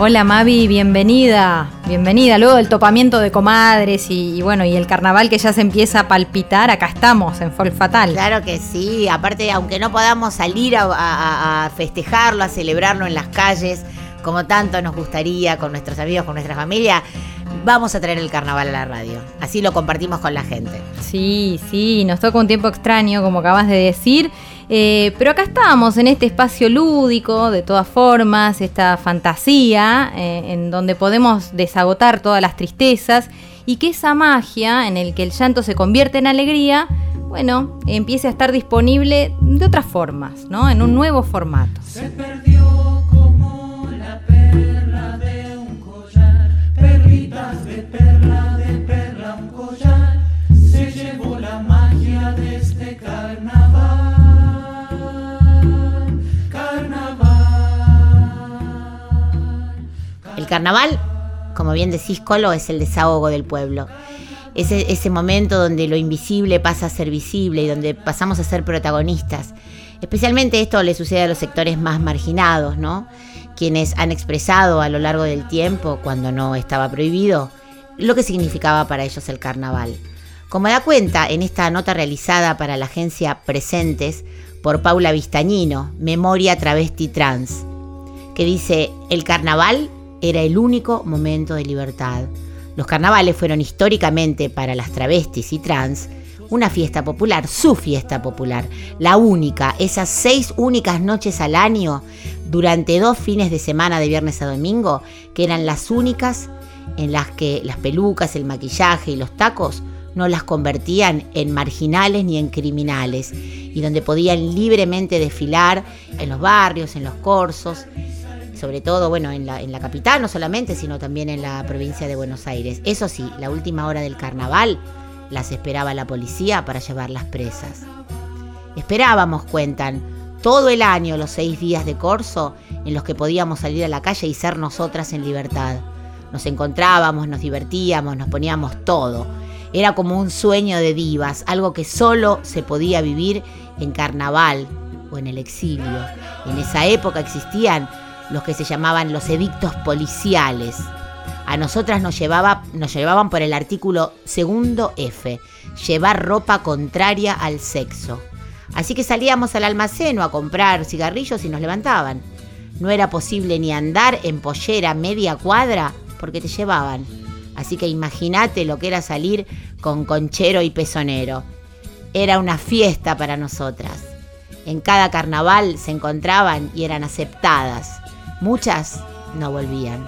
Hola Mavi, bienvenida. Bienvenida. Luego del topamiento de comadres y, y bueno, y el carnaval que ya se empieza a palpitar, acá estamos en Folk Fatal. Claro que sí, aparte aunque no podamos salir a, a- a festejarlo, a celebrarlo en las calles, como tanto nos gustaría con nuestros amigos, con nuestra familia, vamos a traer el carnaval a la radio. Así lo compartimos con la gente. Sí, sí, nos toca un tiempo extraño, como acabas de decir. Eh, pero acá estamos, en este espacio lúdico, de todas formas, esta fantasía, eh, en donde podemos desagotar todas las tristezas y que esa magia, en el que el llanto se convierte en alegría, bueno, empiece a estar disponible de otras formas, ¿no? En un nuevo formato. Se perdió carnaval, como bien decís, Colo, es el desahogo del pueblo. Ese, ese momento donde lo invisible pasa a ser visible y donde pasamos a ser protagonistas. Especialmente esto le sucede a los sectores más marginados, ¿no? Quienes han expresado a lo largo del tiempo, cuando no estaba prohibido, lo que significaba para ellos el carnaval. Como da cuenta en esta nota realizada para la agencia Presentes por Paula Vistañino, Memoria Travesti Trans, que dice, el carnaval era el único momento de libertad. Los carnavales fueron históricamente para las travestis y trans una fiesta popular, su fiesta popular, la única, esas seis únicas noches al año, durante dos fines de semana de viernes a domingo, que eran las únicas en las que las pelucas, el maquillaje y los tacos no las convertían en marginales ni en criminales, y donde podían libremente desfilar en los barrios, en los corsos, sobre todo, bueno, en la, en la capital no solamente, sino también en la provincia de Buenos Aires. Eso sí, la última hora del carnaval las esperaba la policía para llevarlas presas. Esperábamos, cuentan, todo el año los seis días de corso en los que podíamos salir a la calle y ser nosotras en libertad. Nos encontrábamos, nos divertíamos, nos poníamos todo. Era como un sueño de divas, algo que solo se podía vivir en carnaval o en el exilio. En esa época existían los que se llamaban los edictos policiales. A nosotras nos, llevaba, nos llevaban por el artículo segundo F, llevar ropa contraria al sexo. Así que salíamos al almacén o a comprar cigarrillos y nos levantaban. No era posible ni andar en pollera media cuadra porque te llevaban. Así que imagínate lo que era salir con conchero y pezonero. Era una fiesta para nosotras. En cada carnaval se encontraban y eran aceptadas. Muchas no volvían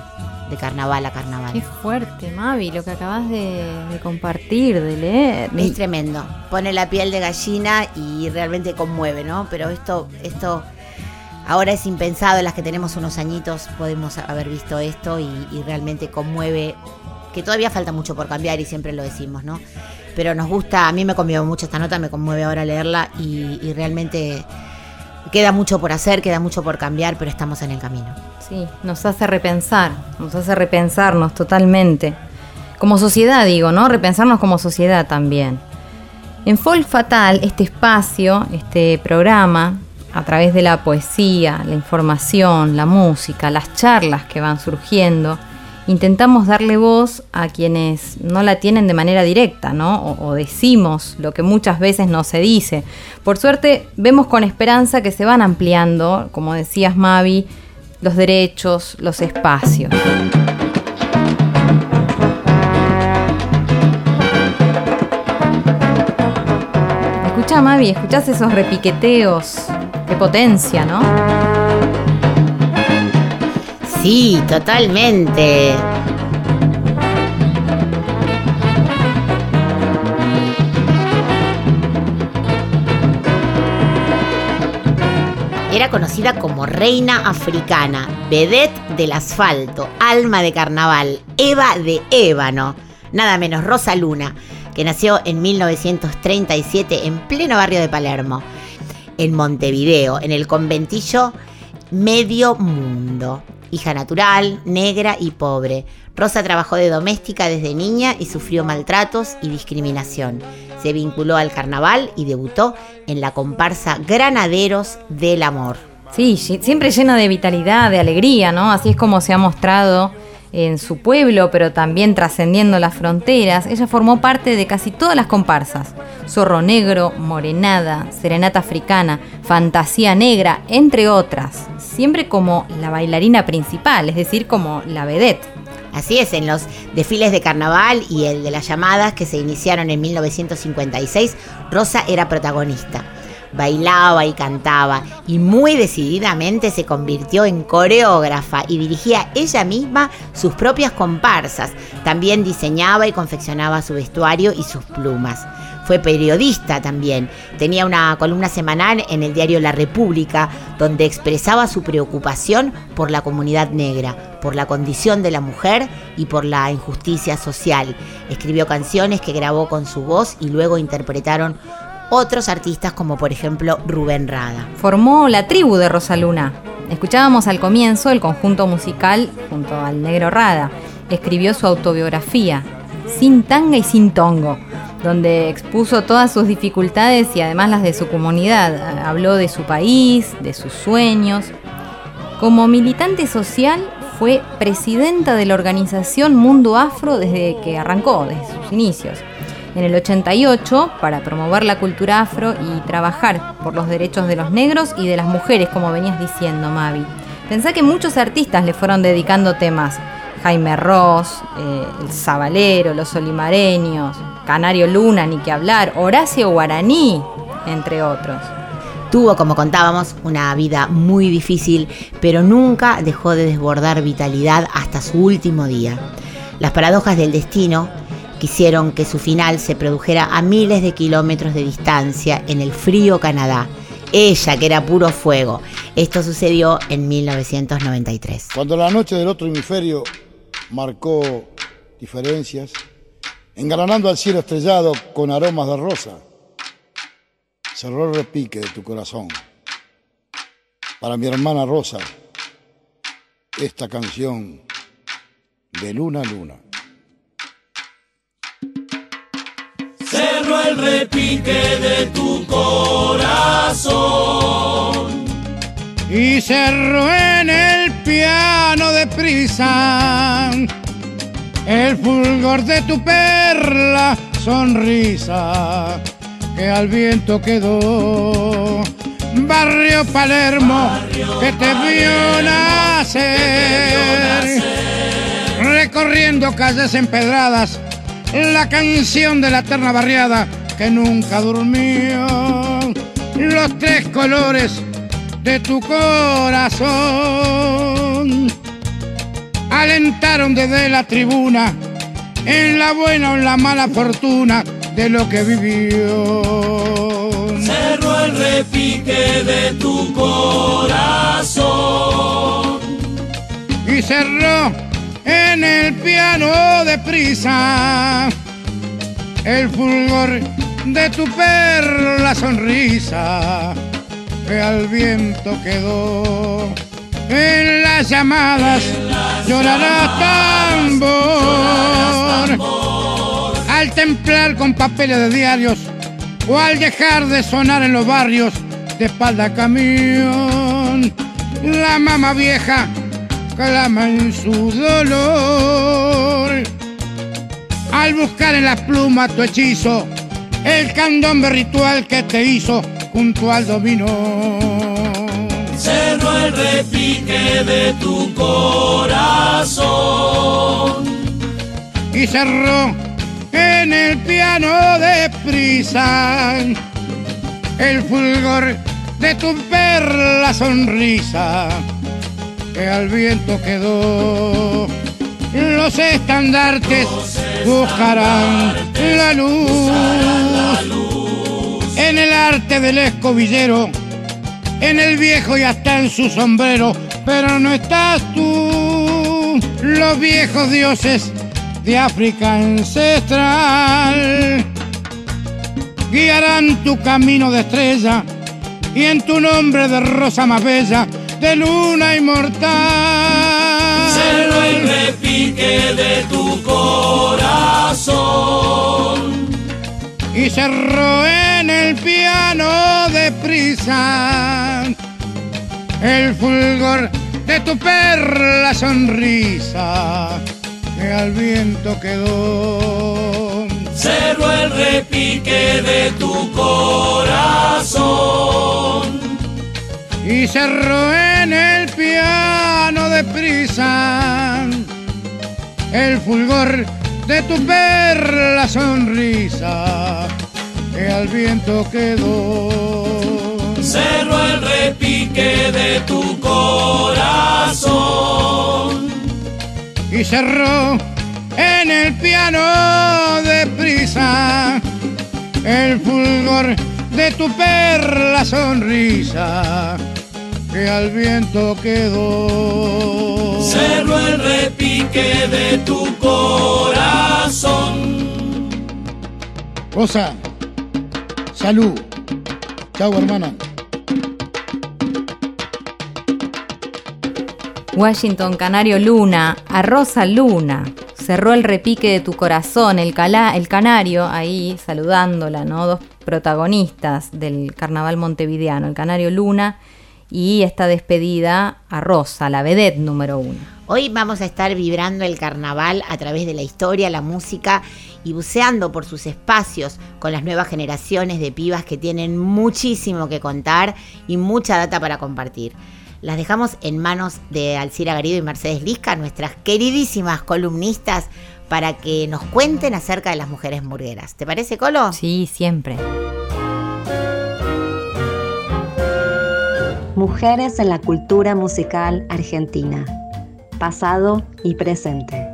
de carnaval a carnaval. Qué fuerte, Mavi, lo que acabas de, de compartir, de leer. Es tremendo. Pone la piel de gallina y realmente conmueve, ¿no? Pero esto, esto ahora es impensado. Las que tenemos unos añitos podemos haber visto esto y, y realmente conmueve. Que todavía falta mucho por cambiar y siempre lo decimos, ¿no? Pero nos gusta, a mí me conmueve mucho esta nota, me conmueve ahora leerla y, y realmente queda mucho por hacer, queda mucho por cambiar, pero estamos en el camino. Sí, nos hace repensar, nos hace repensarnos totalmente. Como sociedad, digo, ¿no? Repensarnos como sociedad también. En Folk Fatal, este espacio, este programa, a través de la poesía, la información, la música, las charlas que van surgiendo, intentamos darle voz a quienes no la tienen de manera directa, ¿no? O, decimos lo que muchas veces no se dice. Por suerte, vemos con esperanza que se van ampliando, como decías Mavi, los derechos, los espacios. Escucha, Mavi, escuchás esos repiqueteos. Qué potencia, ¿no? Sí, totalmente. Era conocida como reina africana, vedette del asfalto, alma de carnaval, Eva de Ébano, nada menos Rosa Luna, que nació en 1937 en pleno barrio de Palermo, en Montevideo, en el conventillo Medio Mundo. Hija natural, negra y pobre. Rosa trabajó de doméstica desde niña y sufrió maltratos y discriminación. Se vinculó al carnaval y debutó en la comparsa Granaderos del Amor. Sí, siempre llena de vitalidad, de alegría, ¿no? Así es como se ha mostrado en su pueblo, pero también trascendiendo las fronteras. Ella formó parte de casi todas las comparsas. Zorro Negro, Morenada, Serenata Africana, Fantasía Negra, entre otras. Siempre como la bailarina principal, es decir, como la vedette. Así es, en los desfiles de carnaval y el de las llamadas que se iniciaron en 1956, Rosa era protagonista. Bailaba y cantaba y muy decididamente se convirtió en coreógrafa y dirigía ella misma sus propias comparsas. También diseñaba y confeccionaba su vestuario y sus plumas. Fue periodista también. Tenía una columna semanal en el diario La República donde expresaba su preocupación por la comunidad negra, por la condición de la mujer y por la injusticia social. Escribió canciones que grabó con su voz y luego interpretaron otros artistas como por ejemplo Rubén Rada. Formó la tribu de Rosaluna. Escuchábamos al comienzo el conjunto musical junto al negro Rada. Escribió su autobiografía, Sin tanga y sin tongo, donde expuso todas sus dificultades y además las de su comunidad. Habló de su país, de sus sueños. Como militante social fue presidenta de la organización Mundo Afro desde que arrancó, desde sus inicios. En el 88, para promover la cultura afro y trabajar por los derechos de los negros y de las mujeres, como venías diciendo, Mavi. Pensá que muchos artistas le fueron dedicando temas. Jaime Ross, eh, El Zabalero, Los Olimareños, Canario Luna, ni que hablar, Horacio Guaraní, entre otros. Tuvo, como contábamos, una vida muy difícil, pero nunca dejó de desbordar vitalidad hasta su último día. Las paradojas del destino quisieron que su final se produjera a miles de kilómetros de distancia en el frío Canadá. Ella, que era puro fuego. Esto sucedió en 1993. Cuando la noche del otro hemisferio marcó diferencias, engalanando al cielo estrellado con aromas de rosa, cerró el repique de tu corazón. Para mi hermana Rosa, esta canción de luna a luna. Cerró el repique de tu corazón. y cerró en el piano de prisa el fulgor de tu perla sonrisa que al viento quedó. Barrio Palermo que te vio nacer, recorriendo calles empedradas, la canción de la eterna barriada que nunca durmió, los tres colores de tu corazón alentaron desde la tribuna en la buena o en la mala fortuna de lo que vivió. Cerró el repique de tu corazón. y cerró en el piano de prisa el fulgor de tu perla sonrisa que al viento quedó. En las llamadas llorará tambor al templar con papeles de diarios o al dejar de sonar en los barrios de espalda camión. La mamá vieja clama en su dolor al buscar en las plumas tu hechizo, el candombe ritual que te hizo junto al dominó. Cerró el repique de tu corazón. y cerró en el piano de prisa el fulgor de tu perla sonrisa que al viento quedó. Los estandartes buscarán la luz en el arte del escobillero en el viejo y hasta en su sombrero, pero no estás tú. Los viejos dioses de África ancestral guiarán tu camino de estrella y en tu nombre de rosa más bella, de luna inmortal. Cerro el repique de tu corazón. y cerró en el piano de prisa el fulgor de tu perla sonrisa que al viento quedó. Cerro el repique de tu corazón. Y cerró en el piano de prisa el fulgor de tu perla sonrisa que al viento quedó. Cerro el repique de tu corazón. y cerró en el piano de prisa el fulgor de tu perla sonrisa que al viento quedó. Cerro el repique de tu corazón. Rosa, salud. Chau, hermana. Washington Canario Luna, a Rosa Luna. Cerró el repique de tu corazón, el, cala- el canario ahí saludándola, ¿no? Dos protagonistas del carnaval montevideano, el canario Luna y esta despedida a Rosa, la vedette número uno. Hoy vamos a estar vibrando el carnaval a través de la historia, la música y buceando por sus espacios con las nuevas generaciones de pibas que tienen muchísimo que contar y mucha data para compartir. Las dejamos en manos de Alcira Garido y Mercedes Lisca, nuestras queridísimas columnistas, para que nos cuenten acerca de las mujeres murgueras. ¿Te parece, Colo? Sí, siempre. Mujeres en la cultura musical argentina. Pasado y presente.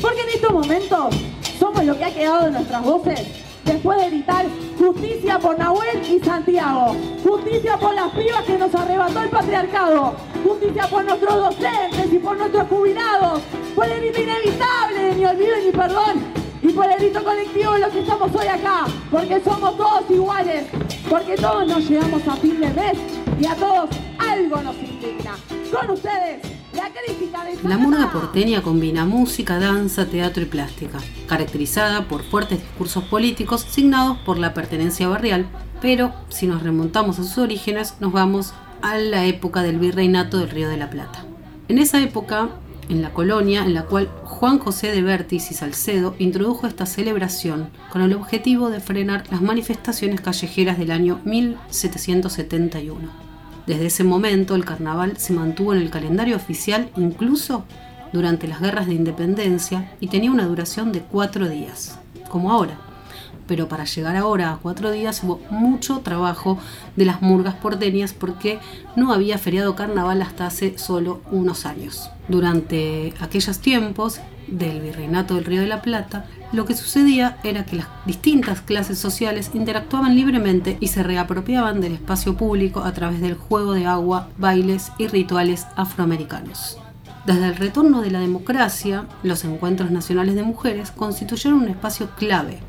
Porque en estos momentos somos lo que ha quedado de nuestras voces después de gritar justicia por Nahuel y Santiago, justicia por las pibas que nos arrebató el patriarcado, justicia por nuestros docentes y por nuestros jubilados, por el inevitable ni olvido ni perdón y por el grito colectivo de los que estamos hoy acá, porque somos todos iguales, porque todos nos llegamos a fin de mes y a todos algo nos indigna. Con ustedes, la crítica de La murga porteña combina música, danza, teatro y plástica, caracterizada por fuertes discursos políticos signados por la pertenencia barrial, pero si nos remontamos a sus orígenes nos vamos a la época del virreinato del Río de la Plata. En esa época, en la colonia en la cual Juan José de Vértiz y Salcedo introdujo esta celebración con el objetivo de frenar las manifestaciones callejeras del año 1771. Desde ese momento el carnaval se mantuvo en el calendario oficial incluso durante las guerras de independencia y tenía una duración de cuatro días, como ahora. Pero para llegar ahora a cuatro días hubo mucho trabajo de las murgas porteñas porque no había feriado carnaval hasta hace solo unos años. Durante aquellos tiempos del Virreinato del Río de la Plata, lo que sucedía era que las distintas clases sociales interactuaban libremente y se reapropiaban del espacio público a través del juego de agua, bailes y rituales afroamericanos. Desde el retorno de la democracia, los encuentros nacionales de mujeres constituyeron un espacio clave.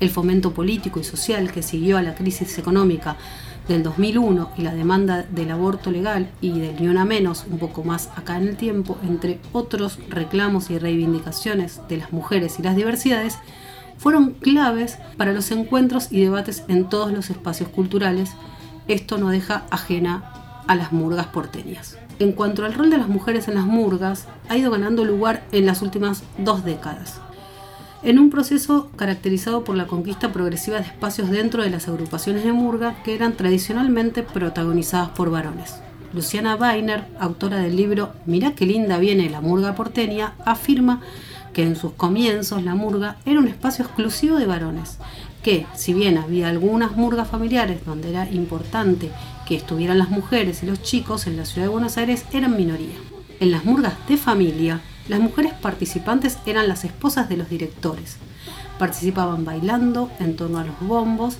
El fomento político y social que siguió a la crisis económica del 2001 y la demanda del aborto legal y del ni una menos un poco más acá en el tiempo, entre otros reclamos y reivindicaciones de las mujeres y las diversidades, fueron claves para los encuentros y debates en todos los espacios culturales. Esto no deja ajena a las murgas porteñas. En cuanto al rol de las mujeres en las murgas, ha ido ganando lugar en las últimas dos décadas en un proceso caracterizado por la conquista progresiva de espacios dentro de las agrupaciones de murga que eran tradicionalmente protagonizadas por varones. Luciana Weiner, autora del libro Mirá qué linda viene la murga porteña, afirma que en sus comienzos la murga era un espacio exclusivo de varones, que si bien había algunas murgas familiares donde era importante que estuvieran las mujeres y los chicos en la ciudad de Buenos Aires, eran minoría. En las murgas de familia, las mujeres participantes eran las esposas de los directores. Participaban bailando en torno a los bombos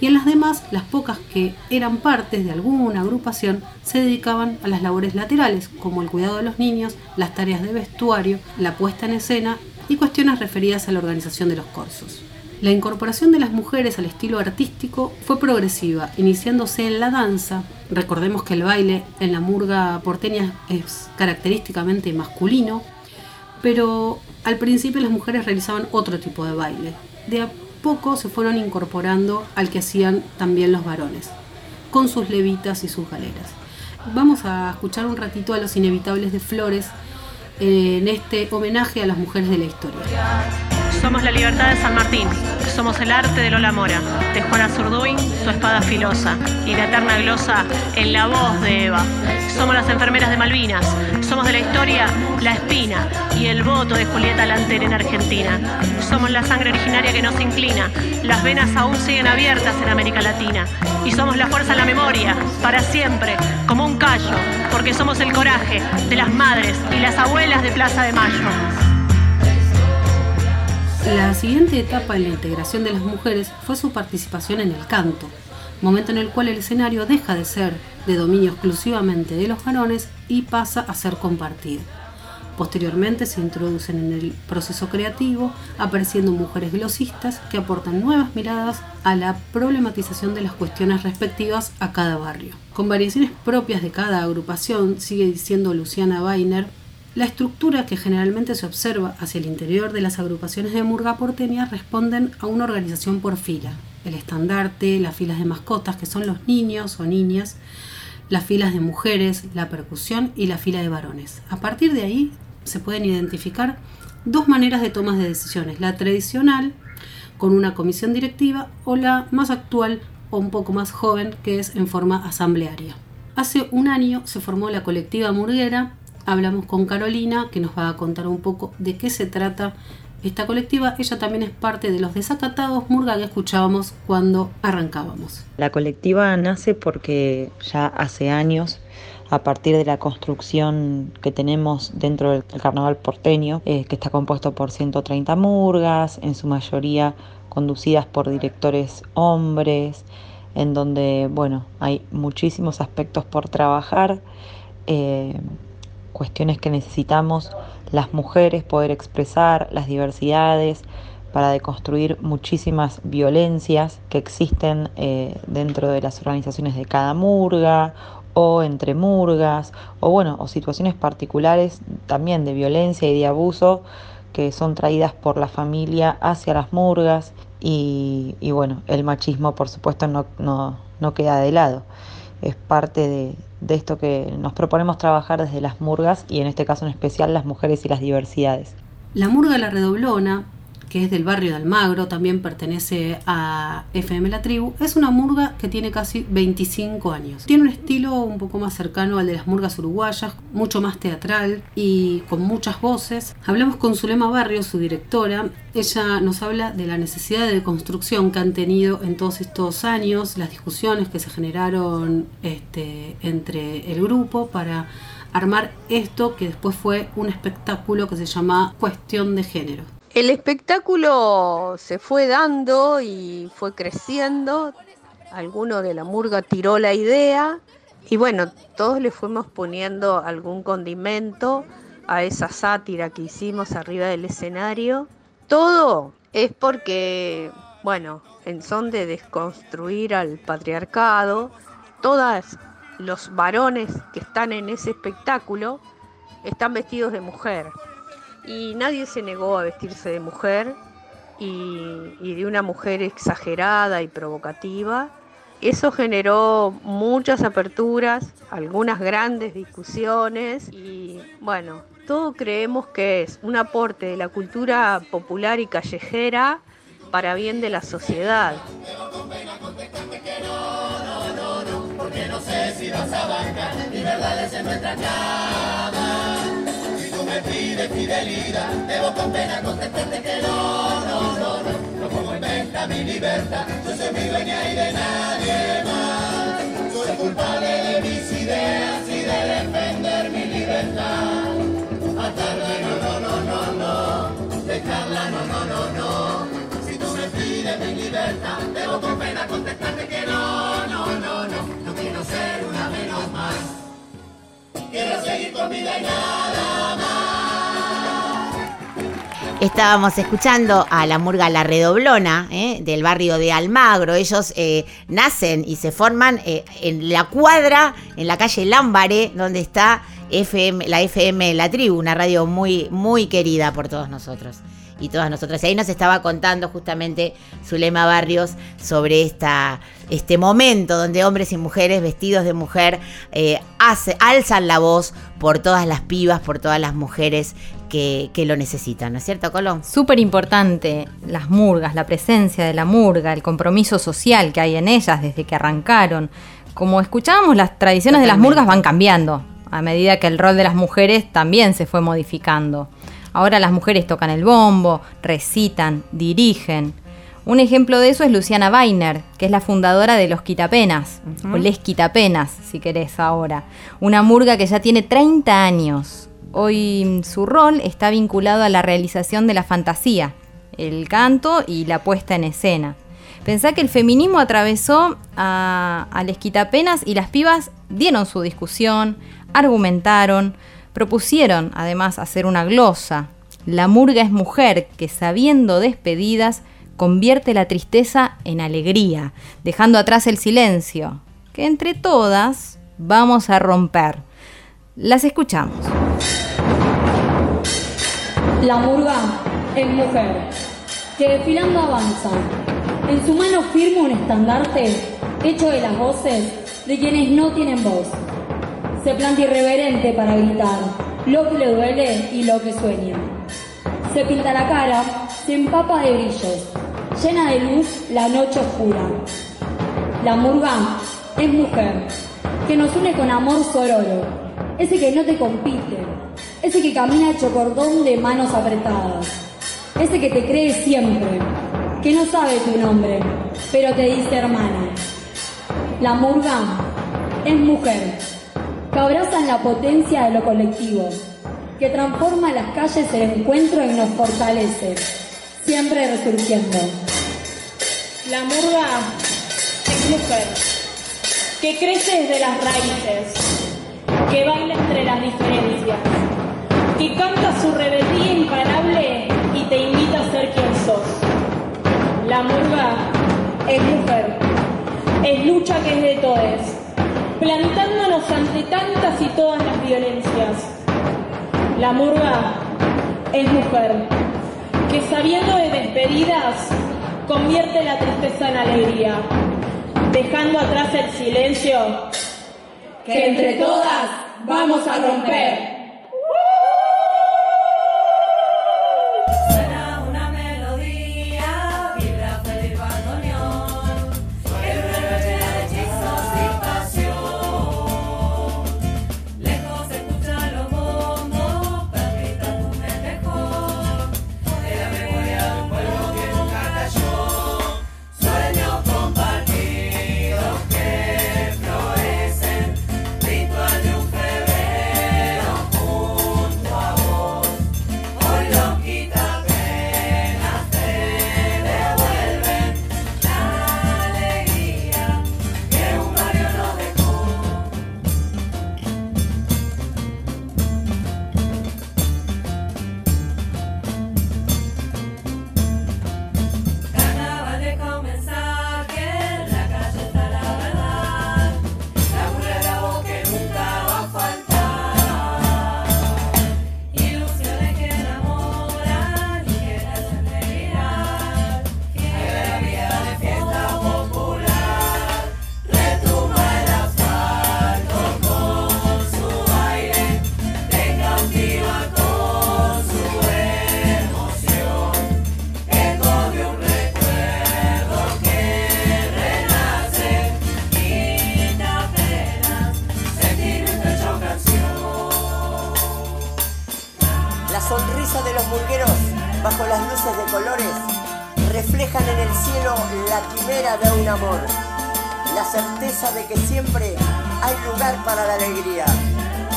y en las demás, las pocas que eran partes de alguna agrupación se dedicaban a las labores laterales, como el cuidado de los niños, las tareas de vestuario, la puesta en escena y cuestiones referidas a la organización de los cursos. La incorporación de las mujeres al estilo artístico fue progresiva, iniciándose en la danza. Recordemos que el baile en la murga porteña es característicamente masculino, pero al principio las mujeres realizaban otro tipo de baile. De a poco se fueron incorporando al que hacían también los varones, con sus levitas y sus galeras. Vamos a escuchar un ratito a los inevitables de Flores eh, en este homenaje a las mujeres de la historia. Somos la libertad de San Martín, somos el arte de Lola Mora, de Juana Zurduy, su espada filosa, y la eterna glosa en la voz de Eva. Somos las enfermeras de Malvinas, somos de la historia la espina y el voto de Julieta Lanter en Argentina. Somos la sangre originaria que no se inclina, las venas aún siguen abiertas en América Latina. Y somos la fuerza de la memoria, para siempre, como un callo, porque somos el coraje de las madres y las abuelas de Plaza de Mayo. La siguiente etapa en la integración de las mujeres fue su participación en el canto, momento en el cual el escenario deja de ser de dominio exclusivamente de los varones y pasa a ser compartido. Posteriormente se introducen en el proceso creativo, apareciendo mujeres glosistas que aportan nuevas miradas a la problematización de las cuestiones respectivas a cada barrio. Con variaciones propias de cada agrupación, sigue diciendo Luciana Weiner, la estructura que generalmente se observa hacia el interior de las agrupaciones de murga porteña responden a una organización por fila. El estandarte, las filas de mascotas, que son los niños o niñas, las filas de mujeres, la percusión y la fila de varones. A partir de ahí se pueden identificar dos maneras de tomas de decisiones, la tradicional, con una comisión directiva, o la más actual o un poco más joven, que es en forma asamblearia. Hace un año se formó la colectiva murguera, hablamos con Carolina, que nos va a contar un poco de qué se trata esta colectiva. Ella también es parte de los desacatados Murga que escuchábamos cuando arrancábamos. La colectiva nace porque ya hace años, a partir de la construcción que tenemos dentro del carnaval porteño, eh, que está compuesto por 130 murgas, en su mayoría conducidas por directores hombres, en donde, bueno, hay muchísimos aspectos por trabajar. eh, cuestiones que necesitamos las mujeres poder expresar, las diversidades, para deconstruir muchísimas violencias que existen eh, dentro de las organizaciones de cada murga o entre murgas, o bueno, o situaciones particulares también de violencia y de abuso que son traídas por la familia hacia las murgas y, y bueno, el machismo por supuesto no, no, no queda de lado. Es parte de, de esto que nos proponemos trabajar desde las murgas y en este caso en especial las mujeres y las diversidades. La Murga La Redoblona, que es del barrio de Almagro, también pertenece a FM La Tribu, es una murga que tiene casi 25 años. Tiene un estilo un poco más cercano al de las murgas uruguayas, mucho más teatral y con muchas voces. Hablamos con Zulema Barrio, su directora. Ella nos habla de la necesidad de construcción que han tenido en todos estos años, las discusiones que se generaron este, entre el grupo para armar esto que después fue un espectáculo que se llama Cuestión de Género. El espectáculo se fue dando y fue creciendo. Alguno de la murga tiró la idea y bueno, todos le fuimos poniendo algún condimento a esa sátira que hicimos arriba del escenario. Todo es porque, bueno, en son de desconstruir al patriarcado, todos los varones que están en ese espectáculo están vestidos de mujer y nadie se negó a vestirse de mujer y, de una mujer exagerada y provocativa. Eso generó muchas aperturas, algunas grandes discusiones y bueno, todo creemos que es un aporte de la cultura popular y callejera para bien de la sociedad. Porque no sé si vas a bancar mi verdades en nuestra cama me pide fidelidad, debo con pena contestarte que no, no, no, no, no pongo en venta mi libertad, yo soy mi dueña y de nadie más, soy culpable de mis ideas y de defender mi libertad, atarla no, no, no, no, no, dejarla no, no, no, no, si tú me pides mi libertad, debo con pena contestarte que no, no, no, no, no quiero ser una menos más, quiero seguir con vida y nada más. Estábamos escuchando a la murga La Redoblona ¿eh? del barrio de Almagro. Ellos eh, nacen y se forman eh, en la cuadra, en la calle Lámbare, donde está FM, la FM La Tribu, una radio muy, muy querida por todos nosotros y todas nosotras. Y ahí nos estaba contando justamente Zulema Barrios sobre esta, este momento donde hombres y mujeres vestidos de mujer hace- alzan la voz por todas las pibas, por todas las mujeres que, que lo necesitan, ¿no es cierto, Colón? Súper importante las murgas, la presencia de la murga, el compromiso social que hay en ellas desde que arrancaron. Como escuchábamos, las tradiciones de las murgas van cambiando a medida que el rol de las mujeres también se fue modificando. Ahora las mujeres tocan el bombo, recitan, dirigen. Un ejemplo de eso es Luciana Weiner, que es la fundadora de Los Quitapenas, o Les Quitapenas, si querés ahora. Una murga que ya tiene 30 años. Hoy su rol está vinculado a la realización de la fantasía, el canto y la puesta en escena. Pensá que el feminismo atravesó a, a Les Quitapenas y las pibas dieron su discusión, argumentaron, propusieron además hacer una glosa. La murga es mujer que sabiendo despedidas convierte la tristeza en alegría, dejando atrás el silencio, que entre todas vamos a romper. Las escuchamos. La murga es mujer, que desfilando avanza. En su mano firma un estandarte hecho de las voces de quienes no tienen voz. Se planta irreverente para gritar lo que le duele y lo que sueña. Se pinta la cara, se empapa de brillos, llena de luz la noche oscura. La murga es mujer, que nos une con amor sororo, ese que no te compite, ese que camina hecho cordón de manos apretadas, ese que te cree siempre, que no sabe tu nombre, pero te dice hermana. La murga es mujer, que abraza en la potencia de lo colectivo, que transforma las calles en encuentro y nos fortalece, siempre resurgiendo. La murga es mujer, que crece desde las raíces, que baila entre las diferencias, que canta su rebeldía imparable y te invita a ser quien sos. La murga es mujer, es lucha que es de todes, plantándonos ante tantas y todas las violencias. La murga es mujer, que sabiendo de despedidas, convierte la tristeza en alegría, dejando atrás el silencio que entre todas vamos a romper. De un amor, la certeza de que siempre hay lugar para la alegría,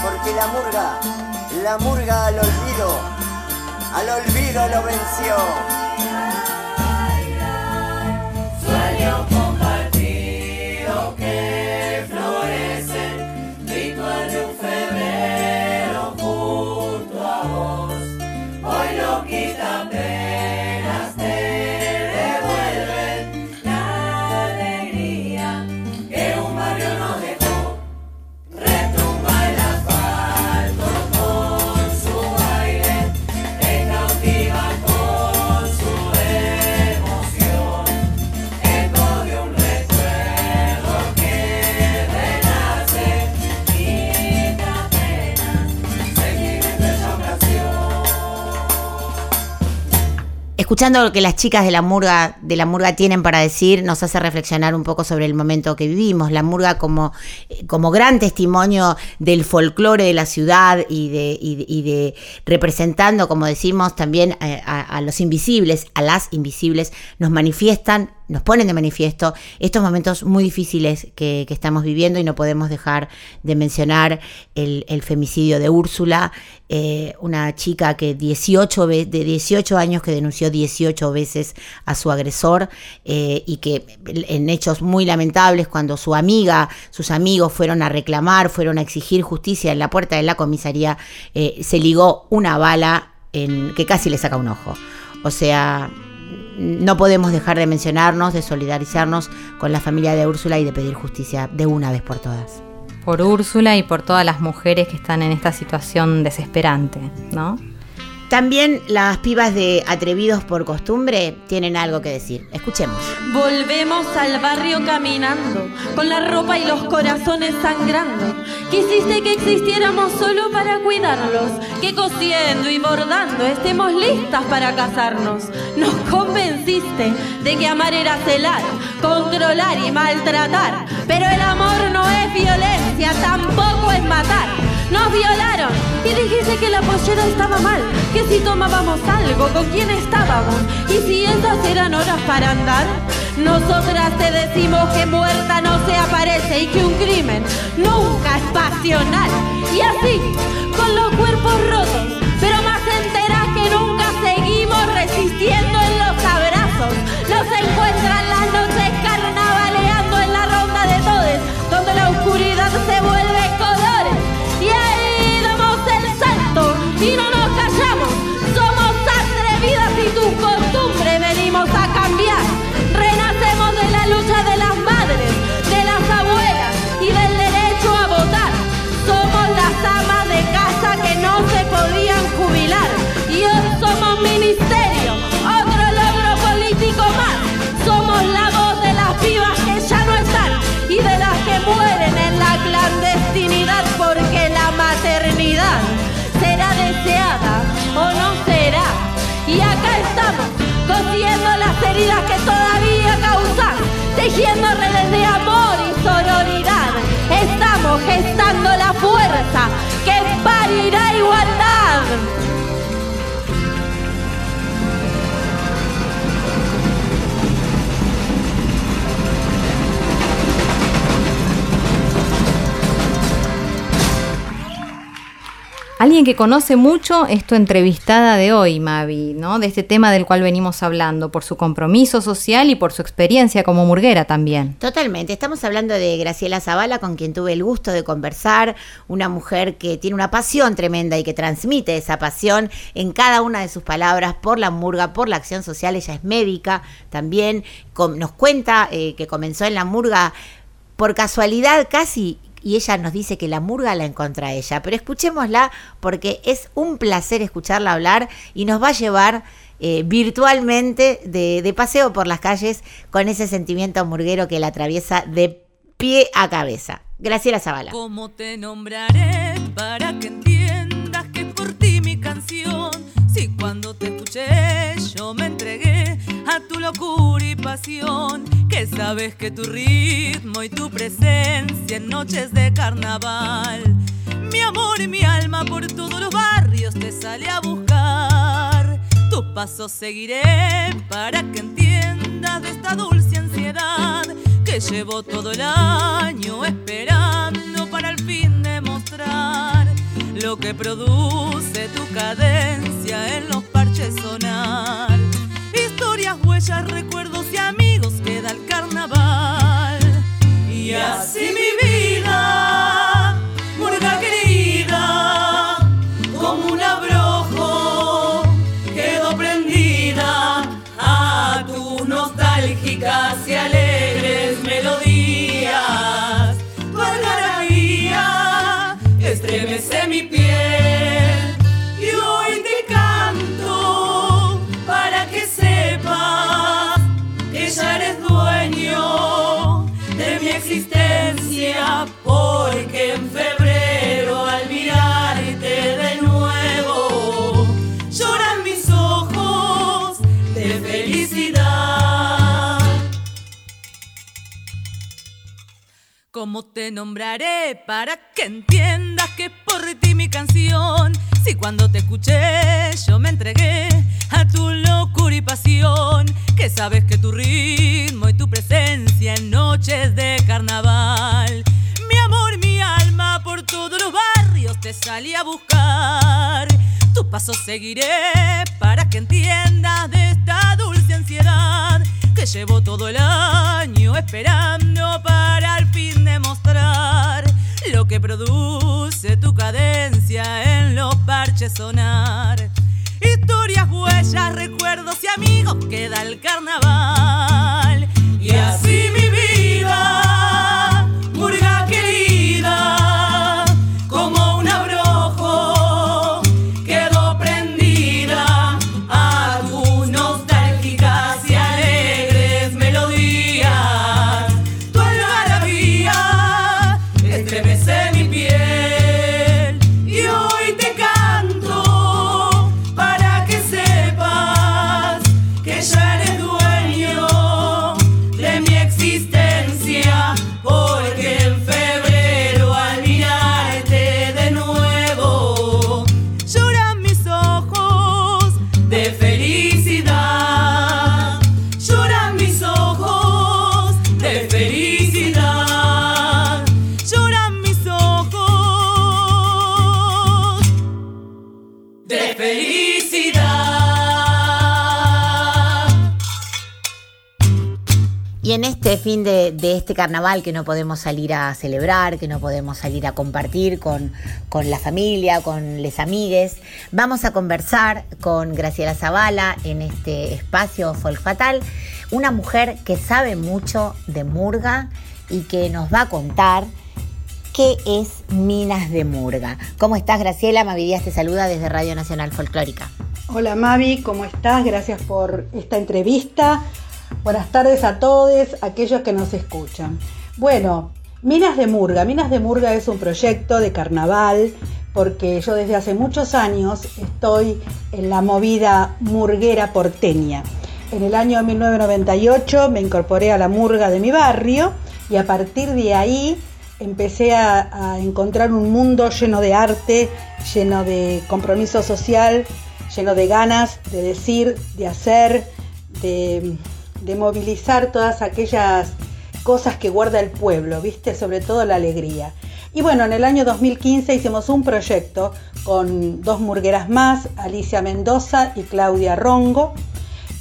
porque la murga, la murga al olvido, al olvido lo venció. Escuchando lo que las chicas de la murga de la murga tienen para decir nos hace reflexionar un poco sobre el momento que vivimos. La murga como, eh, como gran testimonio del folclore de la ciudad y de, y de- representando como decimos también eh, a los invisibles a las invisibles nos manifiestan nos ponen de manifiesto estos momentos muy difíciles que, estamos viviendo y no podemos dejar de mencionar el, femicidio de Úrsula, eh, una chica que 18 ve- de 18 años que denunció 18 veces a su agresor eh, y que en hechos muy lamentables cuando su amiga, sus amigos fueron a reclamar, fueron a exigir justicia en la puerta de la comisaría, eh, se ligó una bala en, que casi le saca un ojo. O sea, no podemos dejar de mencionarnos, de solidarizarnos con la familia de Úrsula y de pedir justicia de una vez por todas. Por Úrsula y por todas las mujeres que están en esta situación desesperante, ¿no? También las pibas de Atrevidos por Costumbre tienen algo que decir. Escuchemos. Volvemos al barrio caminando, con la ropa y los corazones sangrando. Quisiste que existiéramos solo para cuidarlos, que cosiendo y bordando estemos listas para casarnos. Nos convenciste de que amar era celar, controlar y maltratar. Pero el amor no es violencia, tampoco es matar. Nos violaron y dijiste que la pollera estaba mal, que si tomábamos algo, con quién estábamos y si esas eran horas para andar. Nosotras te decimos que muerta no se aparece y que un crimen nunca es pasional. Y así, con los cuerpos rotos, causan, tejiendo Alguien que conoce mucho es tu entrevistada de hoy, Mavi, ¿no? De este tema del cual venimos hablando, por su compromiso social y por su experiencia como murguera también. Totalmente, estamos hablando de Graciela Zavala, con quien tuve el gusto de conversar, una mujer que tiene una pasión tremenda y que transmite esa pasión en cada una de sus palabras por la murga, por la acción social, ella es médica también, nos cuenta eh, que comenzó en la murga por casualidad casi. Y ella nos dice que la murga la encontra a ella. Pero escuchémosla porque es un placer escucharla hablar y nos va a llevar eh, virtualmente de, de paseo por las calles con ese sentimiento murguero que la atraviesa de pie a cabeza. Graciela Zavala. ¿Cómo te nombraré para que entiendas que por ti mi canción? Si cuando te escuché yo me entregué tu locura y pasión, que sabes que tu ritmo y tu presencia en noches de carnaval, mi amor y mi alma por todos los barrios te sale a buscar. Tus pasos seguiré para que entiendas de esta dulce ansiedad que llevo todo el año esperando para al fin demostrar lo que produce tu cadencia en los parches sonar. Historias, huellas, recuerdos y amigos queda el carnaval. Y así mi existencia, porque en febrero al mirarte de nuevo, lloran mis ojos de felicidad. ¿Cómo te nombraré para que entiendas que por ti mi canción? Si cuando te escuché yo me entregué tu locura y pasión, que sabes que tu ritmo y tu presencia en noches de carnaval, mi amor, mi alma por todos los barrios te salí a buscar. Tus pasos seguiré para que entiendas de esta dulce ansiedad que llevo todo el año esperando para al fin demostrar lo que produce tu cadencia en los parches sonar. Historias, huellas, recuerdos y amigos queda el carnaval. Y así mi vida, Y en este fin de, este carnaval que no podemos salir a celebrar, que no podemos salir a compartir con, con la familia, con les amigues, vamos a conversar con Graciela Zavala en este espacio Folk Fatal, una mujer que sabe mucho de Murga y que nos va a contar qué es Minas de Murga. ¿Cómo estás, Graciela? Mavi Díaz te saluda desde Radio Nacional Folclórica. Hola Mavi, ¿cómo estás? Gracias por esta entrevista. Buenas tardes a todos aquellos que nos escuchan. Bueno, Minas de Murga. Minas de Murga es un proyecto de carnaval porque yo desde hace muchos años estoy en la movida murguera porteña. En el año 1998 me incorporé a la murga de mi barrio y a partir de ahí empecé a, a encontrar un mundo lleno de arte, lleno de compromiso social, lleno de ganas de decir, de hacer, de, de movilizar todas aquellas cosas que guarda el pueblo, ¿viste? Sobre todo la alegría. Y bueno, en el año 2015 hicimos un proyecto con dos murgueras más, Alicia Mendoza y Claudia Rongo,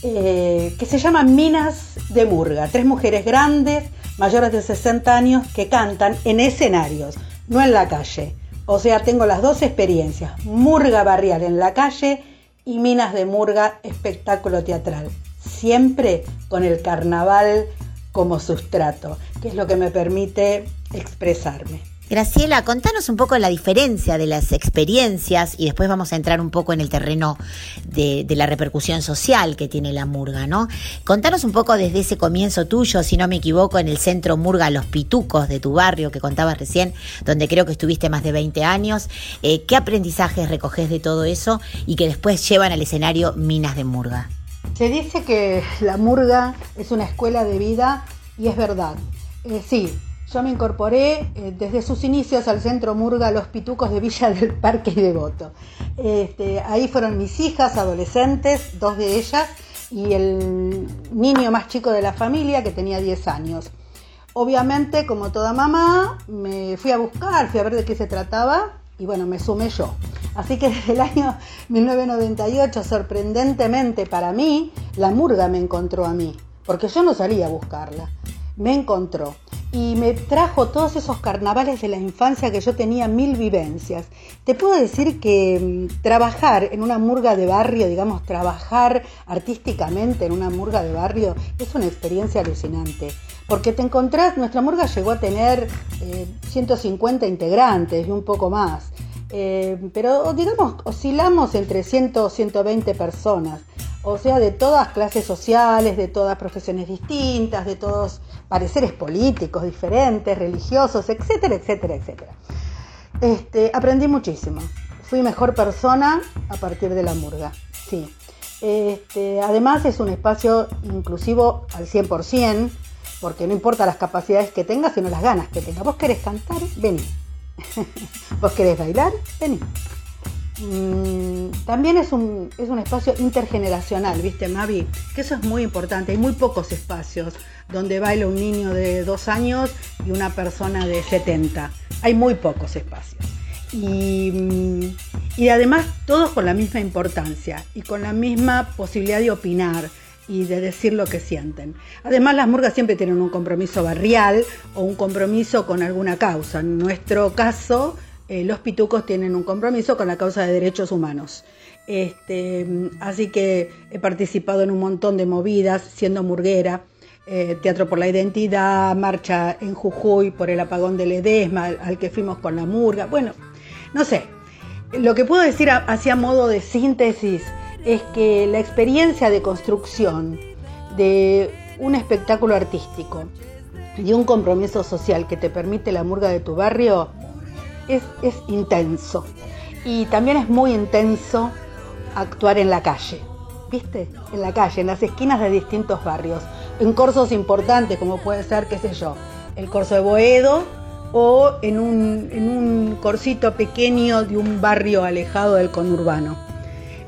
eh, que se llama Minas de Murga. Tres mujeres grandes, mayores de 60 años, que cantan en escenarios, no en la calle. O sea, tengo las dos experiencias, Murga Barrial en la calle y Minas de Murga espectáculo teatral. Siempre con el carnaval como sustrato, que es lo que me permite expresarme. Graciela, contanos un poco la diferencia de las experiencias y después vamos a entrar un poco en el terreno de, la repercusión social que tiene la murga, ¿no? Contanos un poco desde ese comienzo tuyo, si no me equivoco, en el centro Murga Los Pitucos de tu barrio que contabas recién, donde creo que estuviste más de 20 años. Eh, ¿Qué aprendizajes recoges de todo eso y que después llevan al escenario Minas de Murga? Se dice que la murga es una escuela de vida y es verdad. Eh, sí, yo me incorporé eh, desde sus inicios al centro Murga Los Pitucos de Villa del Parque y Devoto. Este, ahí fueron mis hijas adolescentes, dos de ellas, y el niño más chico de la familia que tenía 10 años. Obviamente, como toda mamá, me fui a buscar, fui a ver de qué se trataba y bueno, me sumé yo. Así que desde el año 1998, sorprendentemente para mí, la murga me encontró a mí, porque yo no salía a buscarla, me encontró y me trajo todos esos carnavales de la infancia que yo tenía mil vivencias. Te puedo decir que mm, trabajar en una murga de barrio, digamos, trabajar artísticamente en una murga de barrio es una experiencia alucinante. Porque te encontrás, nuestra murga llegó a tener eh, 150 integrantes y un poco más. Eh, pero digamos, oscilamos entre 100 y 120 personas. O sea, de todas clases sociales, de todas profesiones distintas, de todos pareceres políticos diferentes, religiosos, etcétera, etcétera, etcétera. Este, aprendí muchísimo. Fui mejor persona a partir de la murga, sí. Este, además es un espacio inclusivo al 100%, porque no importa las capacidades que tengas, sino las ganas que tengas. Vos querés cantar, vení. Vos querés bailar, vení. Mm, también es un, es un espacio intergeneracional, ¿viste, Mavi? Que eso es muy importante. Hay muy pocos espacios donde baila un niño de dos años y una persona de 70. Hay muy pocos espacios. Y, mm, y además todos con la misma importancia y con la misma posibilidad de opinar y de decir lo que sienten. Además las murgas siempre tienen un compromiso barrial o un compromiso con alguna causa. En nuestro caso, eh, los pitucos tienen un compromiso con la causa de derechos humanos. Este, así que he participado en un montón de movidas siendo murguera. eh, Teatro por la Identidad, marcha en Jujuy por el apagón de Ledesma, al, al que fuimos con la murga. Bueno, no sé. Lo que puedo decir hacia modo de síntesis es que la experiencia de construcción de un espectáculo artístico y un compromiso social que te permite la murga de tu barrio es, intenso. Y también es muy intenso actuar en la calle, ¿viste? En la calle, en las esquinas de distintos barrios, en corsos importantes como puede ser, qué sé yo, el corso de Boedo o en un, en un corsito pequeño de un barrio alejado del conurbano.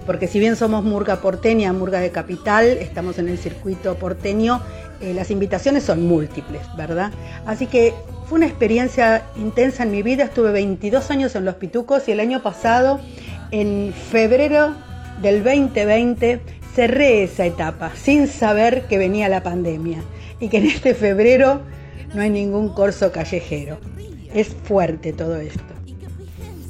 Porque si bien somos Murga porteña, Murga de capital, estamos en el circuito porteño, eh, las invitaciones son múltiples, ¿verdad? Así que fue una experiencia intensa en mi vida, estuve 22 años en Los Pitucos y el año pasado, en febrero del 2020, cerré esa etapa sin saber que venía la pandemia y que en este febrero no hay ningún corso callejero. Es fuerte todo esto.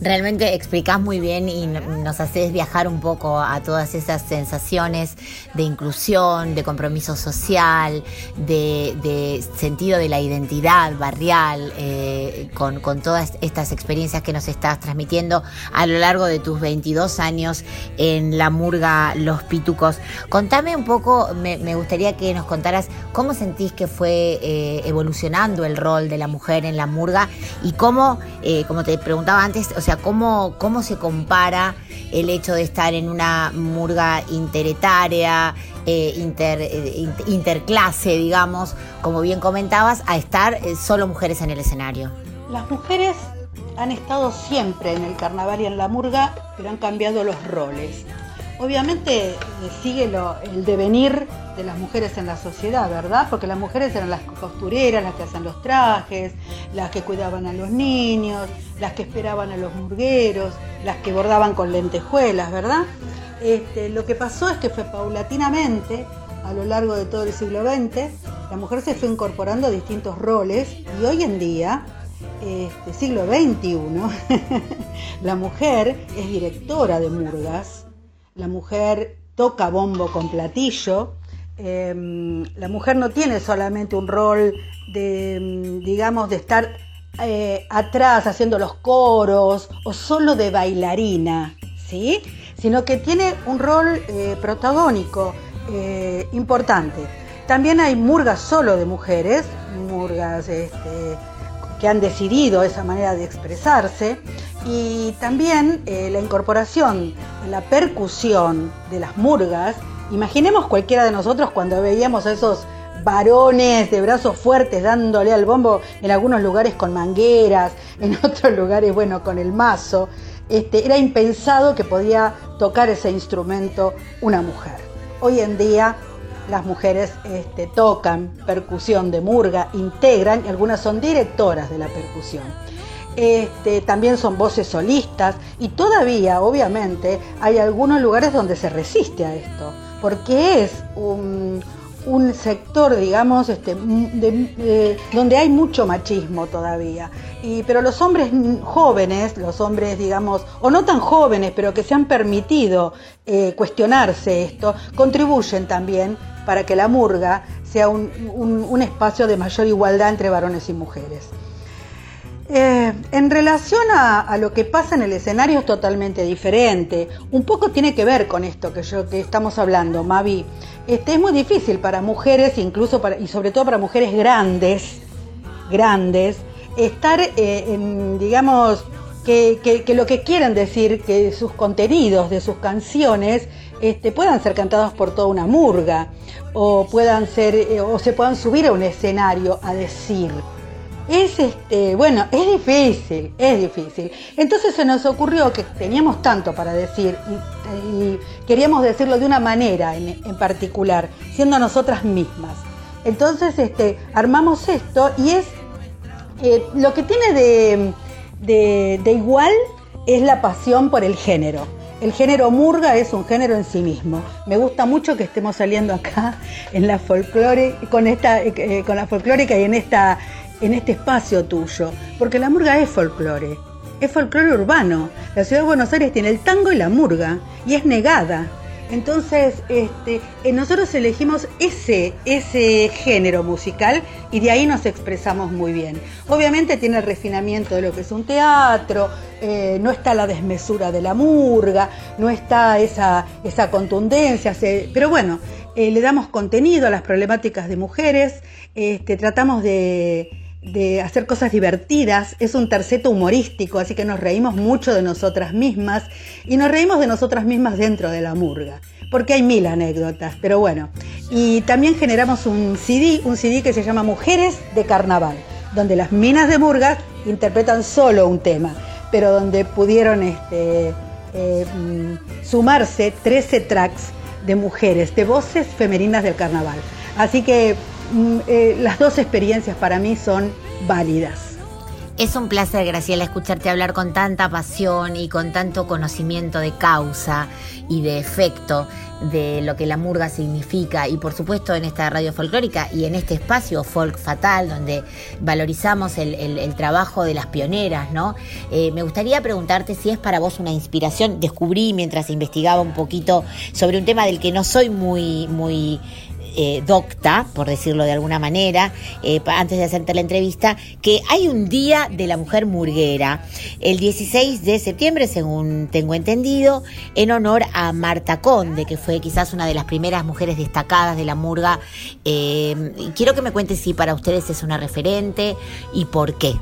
Realmente explicás muy bien y nos haces viajar un poco a todas esas sensaciones de inclusión, de compromiso social, de, sentido de la identidad barrial, eh, con, todas estas experiencias que nos estás transmitiendo a lo largo de tus 22 años en la murga Los Pitucos. Contame un poco, me, me gustaría que nos contaras cómo sentís que fue eh, evolucionando el rol de la mujer en la murga y cómo, eh, como te preguntaba antes, o sea, cómo, cómo se compara el hecho de estar en una murga interetaria, eh, eh, int- interclase, digamos, como bien comentabas, a estar eh, solo mujeres en el escenario. Las mujeres han estado siempre en el carnaval y en la murga, pero han cambiado los roles. Obviamente eh, sigue el devenir de las mujeres en la sociedad, ¿verdad? Porque las mujeres eran las costureras, las que hacían los trajes, las que cuidaban a los niños, las que esperaban a los murgueros, las que bordaban con lentejuelas, ¿verdad? Este, lo que pasó es que fue paulatinamente, a lo largo de todo el siglo XX, la mujer se fue incorporando a distintos roles y hoy en día, este, siglo XXI, la mujer es directora de murgas, la mujer toca bombo con platillo, em, la mujer no tiene solamente un rol de, em, digamos, de estar eh, atrás haciendo los coros o solo de bailarina, ¿sí? Sino que tiene un rol eh, protagónico eh, importante. También hay murgas solo de mujeres, murgas este, que han decidido esa manera de expresarse y también eh, la incorporación la percusión de las murgas. Imaginemos cualquiera de nosotros cuando veíamos a esos varones de brazos fuertes dándole al bombo en algunos lugares con mangueras, en otros lugares, bueno, con el mazo. Este, era impensado que podía tocar ese instrumento una mujer. Hoy en día las mujeres este, tocan percusión de murga, integran y algunas son directoras de la percusión. Este, también son voces solistas y todavía, obviamente, hay algunos lugares donde se resiste a esto, porque es un, sector, digamos, este, de- de- donde hay mucho machismo todavía. Y, pero los hombres jóvenes, los hombres, digamos, o no tan jóvenes, pero que se han permitido eh, cuestionarse esto, contribuyen también para que la murga sea un espacio de mayor igualdad entre varones y mujeres. Eh, en relación a, lo que pasa en el escenario es totalmente diferente. Un poco tiene que ver con esto que estamos hablando, Mavi. Este, es muy difícil para mujeres, incluso y sobre todo para mujeres grandes, grandes, estar eh, digamos, que, lo que quieren decir, que sus contenidos de sus canciones este, puedan ser cantados por toda una murga o puedan ser eh, o se puedan subir a un escenario a decir. Es este, bueno, es difícil, es difícil. Entonces se nos ocurrió que teníamos tanto para decir y, queríamos decirlo de una manera en, en particular, siendo nosotras mismas. Entonces este, armamos esto y es eh, lo que tiene de, de- igual es la pasión por el género. El género murga es un género en sí mismo. Me gusta mucho que estemos saliendo acá en la folclore, con esta, eh, con la folclórica y en esta, en este espacio tuyo, porque la murga es folclore, es folclore urbano. La ciudad de Buenos Aires tiene el tango y la murga y es negada. Entonces, este, eh, nosotros elegimos ese, ese género musical y de ahí nos expresamos muy bien. Obviamente tiene el refinamiento de lo que es un teatro, eh, no está la desmesura de la murga, no está esa, esa contundencia, se- pero bueno, eh, le damos contenido a las problemáticas de mujeres, este, tratamos de, de hacer cosas divertidas, es un terceto humorístico, así que nos reímos mucho de nosotras mismas y nos reímos de nosotras mismas dentro de la murga, porque hay mil anécdotas, pero bueno. Y también generamos un CD, un CD que se llama Mujeres de Carnaval, donde las minas de murga interpretan solo un tema, pero donde pudieron este, eh, mm, sumarse 13 tracks de mujeres, de voces femeninas del carnaval. Así que eh, las dos experiencias para mí son válidas. Es un placer, Graciela, escucharte hablar con tanta pasión y con tanto conocimiento de causa y de efecto de lo que la murga significa y por supuesto en esta radio folclórica y en este espacio folk fatal donde valorizamos el trabajo de las pioneras, ¿no? Eh, me gustaría preguntarte si es para vos una inspiración. Descubrí mientras investigaba un poquito sobre un tema del que no soy muy, muy eh, docta, por decirlo de alguna manera, eh, antes de hacerte la entrevista, que hay un día de la mujer murguera, el 16 de septiembre, según tengo entendido, en honor a Marta Conde, que fue quizás una de las primeras mujeres destacadas de la murga. Eh, quiero que me cuentes si para ustedes es una referente y por qué.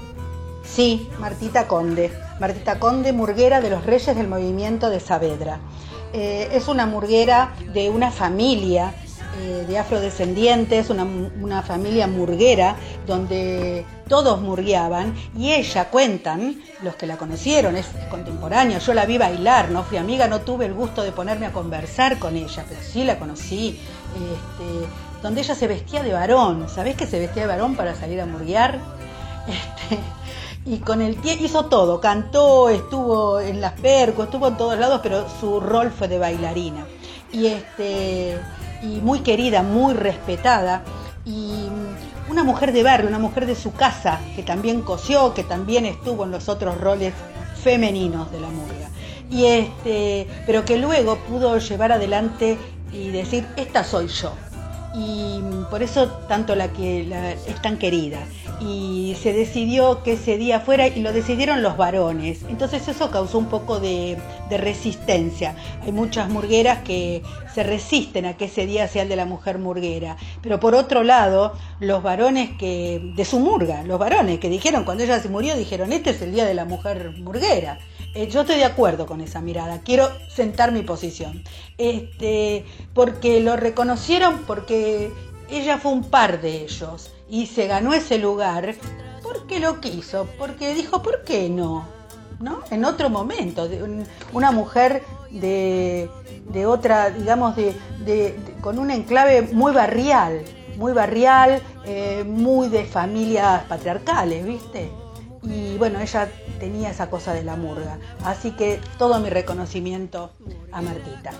Sí, Martita Conde. Martita Conde, murguera de los Reyes del Movimiento de Saavedra. Es una murguera de una familia eh, de afrodescendientes, una, una familia murguera donde todos murgueaban y ella, cuentan, los que la conocieron, es contemporánea, yo la vi bailar, no fui amiga, no tuve el gusto de ponerme a conversar con ella, pero sí la conocí, este, donde ella se vestía de varón, ¿sabés que se vestía de varón para salir a murguear? Este, y con el tiempo hizo todo, cantó, estuvo en las percos, estuvo en todos lados, pero su rol fue de bailarina. Y este y muy querida, muy respetada y una mujer de barrio, una mujer de su casa que también cosió, que también estuvo en los otros roles femeninos de la murga. Y este, pero que luego pudo llevar adelante y decir, esta soy yo. Y por eso tanto la que la- es tan querida. Y se decidió que ese día fuera y lo decidieron los varones. Entonces eso causó un poco de, de resistencia. Hay muchas murgueras que se resisten a que ese día sea el de la mujer murguera. Pero por otro lado, los varones que, de su murga, los varones que dijeron cuando ella se murió, dijeron, este es el día de la mujer murguera. Eh, yo estoy de acuerdo con esa mirada, quiero sentar mi posición. Este, porque lo reconocieron, porque ella fue un par de ellos y se ganó ese lugar porque lo quiso, porque dijo, ¿por qué no? ¿No? En otro momento, una mujer de, de otra, digamos, de, de- de- con un enclave muy barrial, muy barrial, eh, muy de familias patriarcales, ¿viste? Y bueno, ella tenía esa cosa de la murga. Así que todo mi reconocimiento a Martita.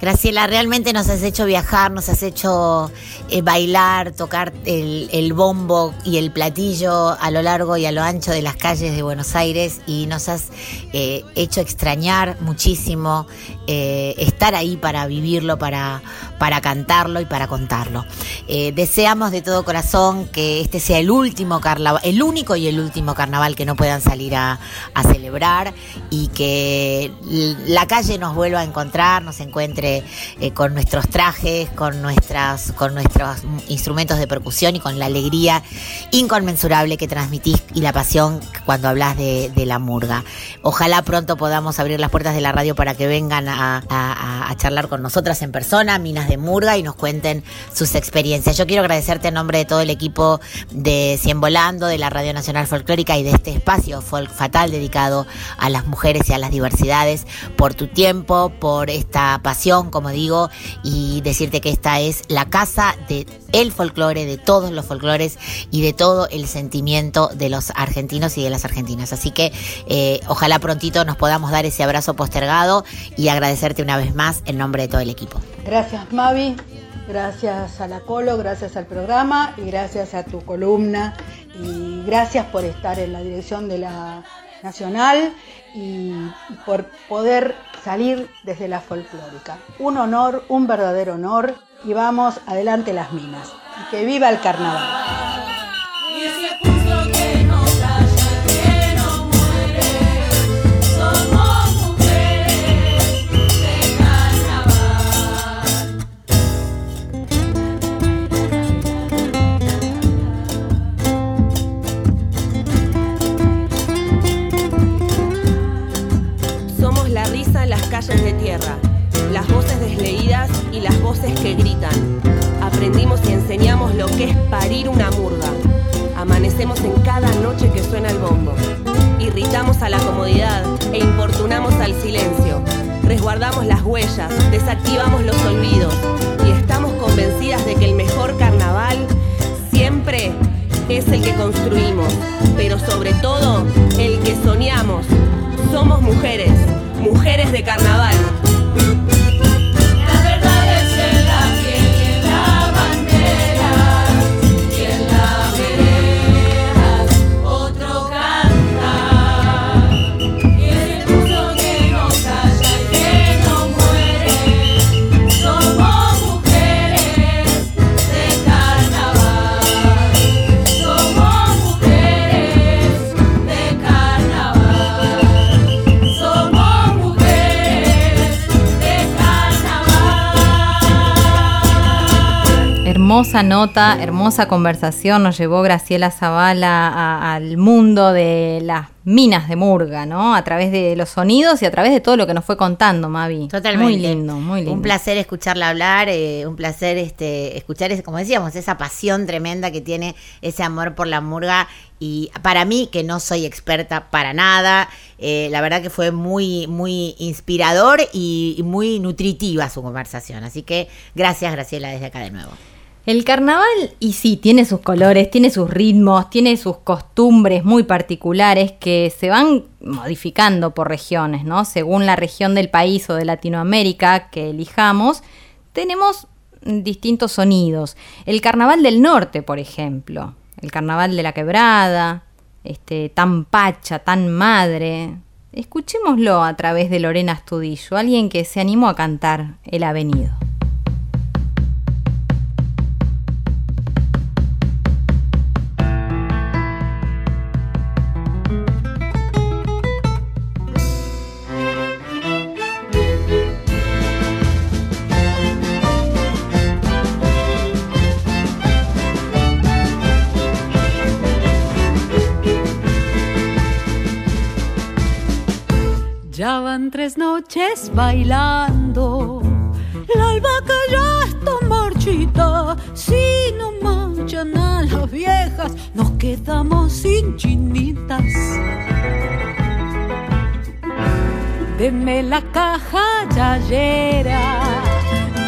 Graciela, realmente nos has hecho viajar, nos has hecho eh, bailar, tocar el, bombo y el platillo a lo largo y a lo ancho de las calles de Buenos Aires y nos has eh, hecho extrañar muchísimo eh, estar ahí para vivirlo, para, para cantarlo y para contarlo. Eh, deseamos de todo corazón que este sea el último carnaval, el único y el último carnaval que no puedan salir a, a celebrar y que la calle nos vuelva a encontrar, nos encuentre eh, con nuestros trajes, con, nuestras, con nuestros instrumentos de percusión y con la alegría inconmensurable que transmitís y la pasión cuando hablas de, de la murga. Ojalá pronto podamos abrir las puertas de la radio para que vengan a, a- a charlar con nosotras en persona, Minas de Murga, y nos cuenten sus experiencias. Yo quiero agradecerte en nombre de todo el equipo de Cien Volando, de la Radio Nacional Folclórica y de este espacio Folk Fatal dedicado a las mujeres y a las diversidades por tu tiempo, por esta pasión, como digo, y decirte que esta es la casa de el folclore, de todos los folclores y de todo el sentimiento de los argentinos y de las argentinas. Así que eh, ojalá prontito nos podamos dar ese abrazo postergado y agradecerte una vez más en nombre de todo el equipo. Gracias Mavi, gracias a la Colo, gracias al programa y gracias a tu columna y gracias por estar en la dirección de la Nacional y por poder salir desde la folclórica. Un honor, un verdadero honor y vamos adelante las minas. Que viva el carnaval. Hermosa nota, hermosa conversación nos llevó Graciela Zavala al mundo de las minas de Murga, ¿no? A través de los sonidos y a través de todo lo que nos fue contando, Mavi. Totalmente. Muy lindo, muy lindo. Un placer escucharla hablar, eh, un placer este, escuchar, ese- como decíamos, esa pasión tremenda que tiene ese amor por la murga. Y para mí, que no soy experta para nada, eh, la verdad que fue muy, muy inspirador y, y muy nutritiva su conversación. Así que gracias, Graciela, desde acá de nuevo. El carnaval, y sí, tiene sus colores, tiene sus ritmos, tiene sus costumbres muy particulares que se van modificando por regiones, ¿no? Según la región del país o de Latinoamérica que elijamos, tenemos distintos sonidos. El carnaval del norte, por ejemplo, el carnaval de la quebrada, este, tan pacha, tan madre. Escuchémoslo a través de Lorena Astudillo, alguien que se animó a cantar El Avenido. Tres noches bailando. La albahaca ya está marchita. Si no manchan a las viejas, nos quedamos sin chinitas. Denme la caja yayera.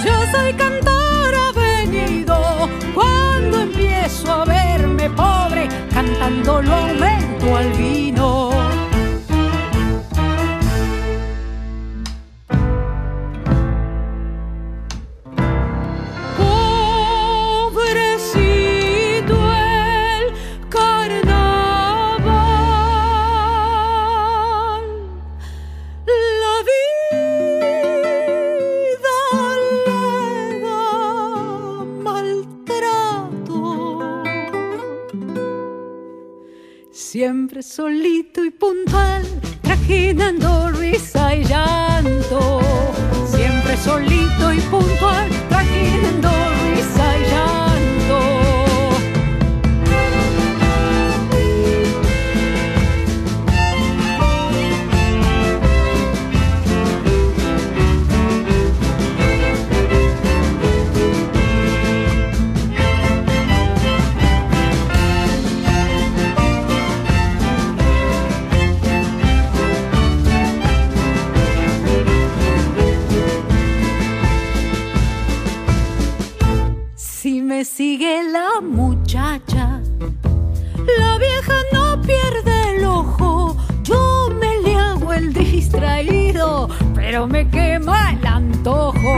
Yo soy cantor avenido. Cuando empiezo a verme pobre, cantando lo aumento al vino. Siempre solito y puntual, trajinando risa y llanto. Siempre solito y puntual, trayendo risa me quema el antojo.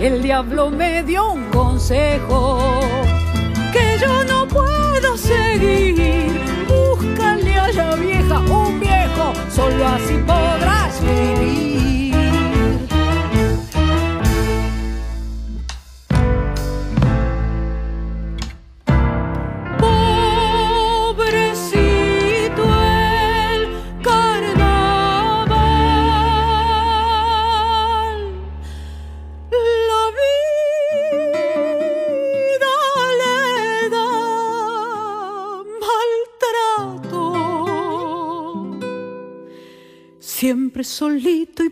El diablo me dio un consejo que yo no puedo seguir. Búscale a la vieja un viejo, solo así podrás vivir. Solito y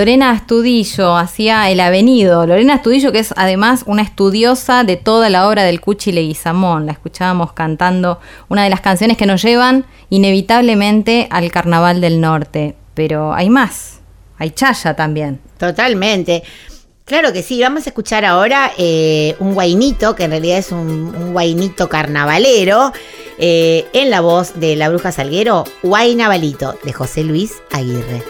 Lorena Astudillo hacía El Avenido. Lorena Astudillo, que es además una estudiosa de toda la obra del Cuchi Leguizamón. La escuchábamos cantando una de las canciones que nos llevan inevitablemente al Carnaval del Norte. Pero hay más. Hay chaya también. Totalmente. Claro que sí, vamos a escuchar ahora eh, un guainito, que en realidad es un, guainito carnavalero, eh, en la voz de la bruja Salguero, Guainabalito, de José Luis Aguirre.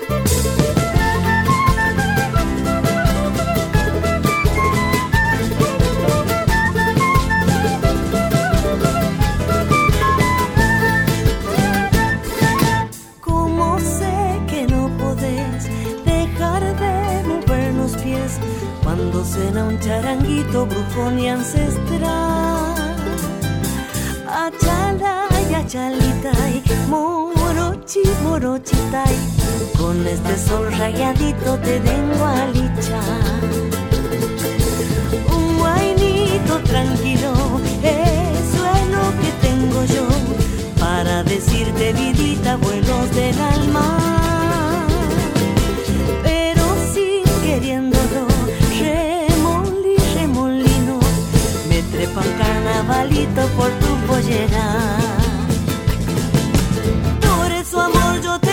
Con este sol rayadito te vengo a lichar. Un guainito tranquilo, eso es lo que tengo yo para decirte vidita vuelos del alma. Pero sin queriéndolo, remolí, remolino, me trepa un carnavalito por tu pollera. Por eso amor yo te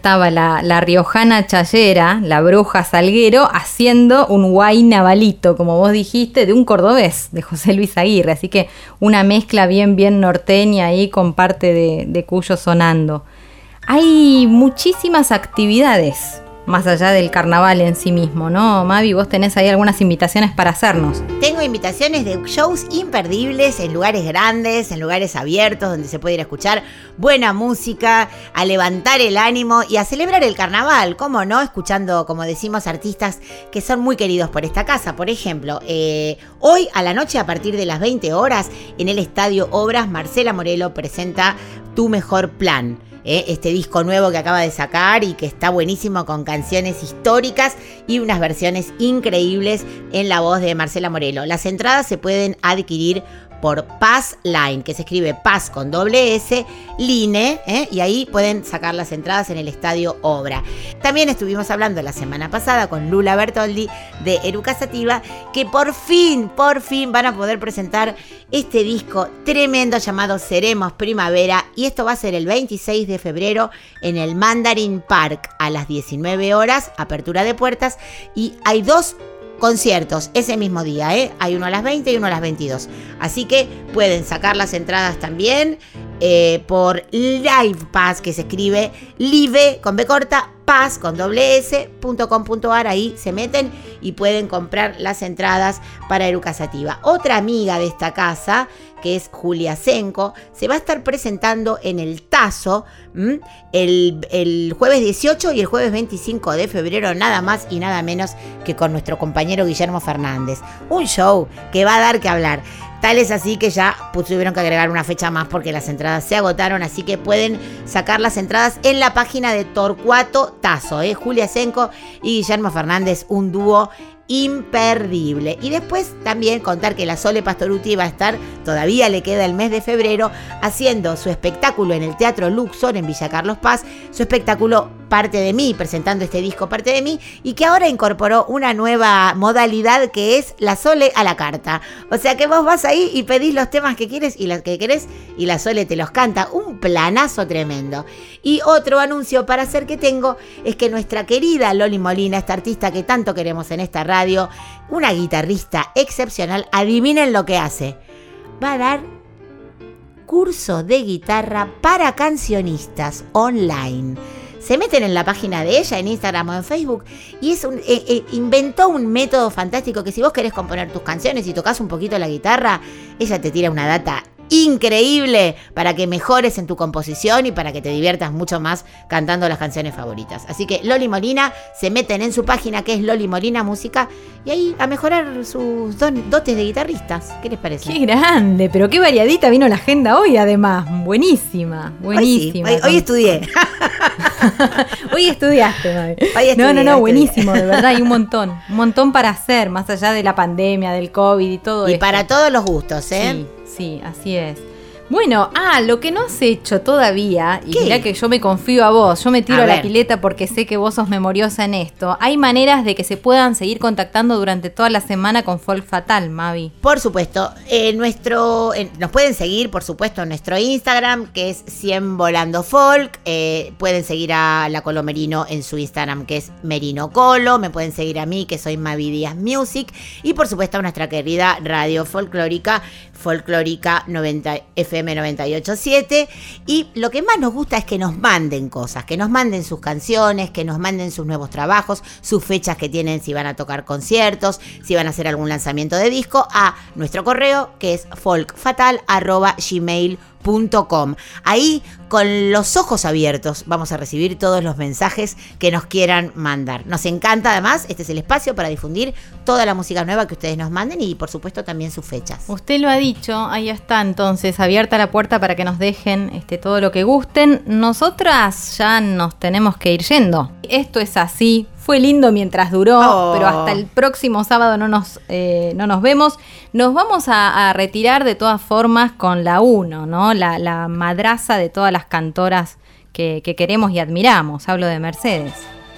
estaba la, riojana chayera, la bruja Salguero, haciendo un guay navalito, como vos dijiste, de un cordobés, de José Luis Aguirre. Así que una mezcla bien, bien norteña ahí con parte de, de Cuyo sonando. Hay muchísimas actividades más allá del carnaval en sí mismo, ¿no? Mavi, vos tenés ahí algunas invitaciones para hacernos. Tengo invitaciones de shows imperdibles en lugares grandes, en lugares abiertos, donde se puede ir a escuchar buena música, a levantar el ánimo y a celebrar el carnaval, ¿cómo no? Escuchando, como decimos, artistas que son muy queridos por esta casa. Por ejemplo, eh, hoy a la noche, a partir de las 20 horas, en el Estadio Obras, Marcela Morelo presenta Tu Mejor Plan. ¿Eh? este disco nuevo que acaba de sacar y que está buenísimo con canciones históricas y unas versiones increíbles en la voz de Marcela Morelo. Las entradas se pueden adquirir por Paz Line, que se escribe Paz con doble S, Line, ¿eh? y ahí pueden sacar las entradas en el Estadio Obra. También estuvimos hablando la semana pasada con Lula Bertoldi de Eruca Sativa, que por fin, por fin van a poder presentar este disco tremendo llamado Seremos Primavera, y esto va a ser el 26 de febrero en el Mandarin Park a las 19 horas, apertura de puertas, y hay dos conciertos ese mismo día, ¿eh? Hay uno a las 20 y uno a las 22. Así que pueden sacar las entradas también eh, por Live Pass, que se escribe live con B corta, paz con doble s, punto com punto ar. Ahí se meten y pueden comprar las entradas para Eruca Sativa. Otra amiga de esta casa, que es Julia Senko, se va a estar presentando en el Tazo el, el jueves 18 y el jueves 25 de febrero, nada más y nada menos que con nuestro compañero Guillermo Fernández. Un show que va a dar que hablar. Tal es así que ya tuvieron que agregar una fecha más porque las entradas se agotaron, así que pueden sacar las entradas en la página de Torcuato Tazo, ¿eh? Julia Senko y Guillermo Fernández, un dúo imperdible. Y después también contar que la Sole Pastoruti va a estar, todavía le queda el mes de febrero, haciendo su espectáculo en el Teatro Luxor en Villa Carlos Paz, su espectáculo Parte de mí, presentando este disco Parte de mí, y que ahora incorporó una nueva modalidad que es la Sole a la carta. O sea que vos vas ahí y pedís los temas que quieres y los que querés y la Sole te los canta. Un planazo tremendo. Y otro anuncio para hacer que tengo es que nuestra querida Loli Molina, esta artista que tanto queremos en esta radio, una guitarrista excepcional, adivinen lo que hace. Va a dar curso de guitarra para cancionistas online. Se meten en la página de ella, en Instagram o en Facebook, y es eh, eh, inventó un método fantástico que si vos querés componer tus canciones y tocas un poquito la guitarra, ella te tira una data increíble para que mejores en tu composición y para que te diviertas mucho más cantando las canciones favoritas. Así que Loli Molina se meten en su página que es Loli Molina Música y ahí a mejorar sus don- dotes de guitarristas. ¿Qué les parece? Qué grande, pero qué variadita vino la agenda hoy además. Buenísima, buenísima. Hoy, sí, hoy- hoy estudié. Hoy estudiaste, Mavi. Hoy estudié, no, no, no, buenísimo, de verdad, hay un montón. Un montón para hacer, más allá de la pandemia, del COVID y todo Y esto. para todos los gustos, ¿eh? Sí, sí, así es. Bueno, ah, lo que no has hecho todavía, y mirá que yo me confío a vos, yo me tiro A a, la pileta porque sé que vos sos memoriosa en esto. Hay maneras de que se puedan seguir contactando durante toda la semana con Folk Fatal, Mavi. Por supuesto, eh, nuestro, eh, nos pueden seguir, por supuesto, en nuestro Instagram, que es 100 Volando Folk. Eh, pueden seguir a La Colo Merino en su Instagram, que es Merino Colo. Me pueden seguir a mí, que soy Mavi Díaz Music. Y por supuesto, a nuestra querida radio folclórica, Folclórica 90, FM 987. Y lo que más nos gusta es que nos manden cosas, que nos manden sus canciones, que nos manden sus nuevos trabajos, sus fechas que tienen, si van a tocar conciertos, si van a hacer algún lanzamiento de disco, a nuestro correo que es folkfatal.gmail.com. Ahí, con los ojos abiertos, vamos a recibir todos los mensajes que nos quieran mandar. Nos encanta además, este es el espacio para difundir toda la música nueva que ustedes nos manden y por supuesto también sus fechas. Usted lo ha dicho, ahí está entonces abierta la puerta para que nos dejen este, todo lo que gusten. Nosotras ya nos tenemos que ir yendo. Esto es así. Fue lindo mientras duró, Oh. pero hasta el próximo sábado no nos, eh, no nos vemos. Nos vamos a, a retirar de todas formas con la 1, ¿no? La, la madraza de todas las cantoras que, que queremos y admiramos. Hablo de Mercedes.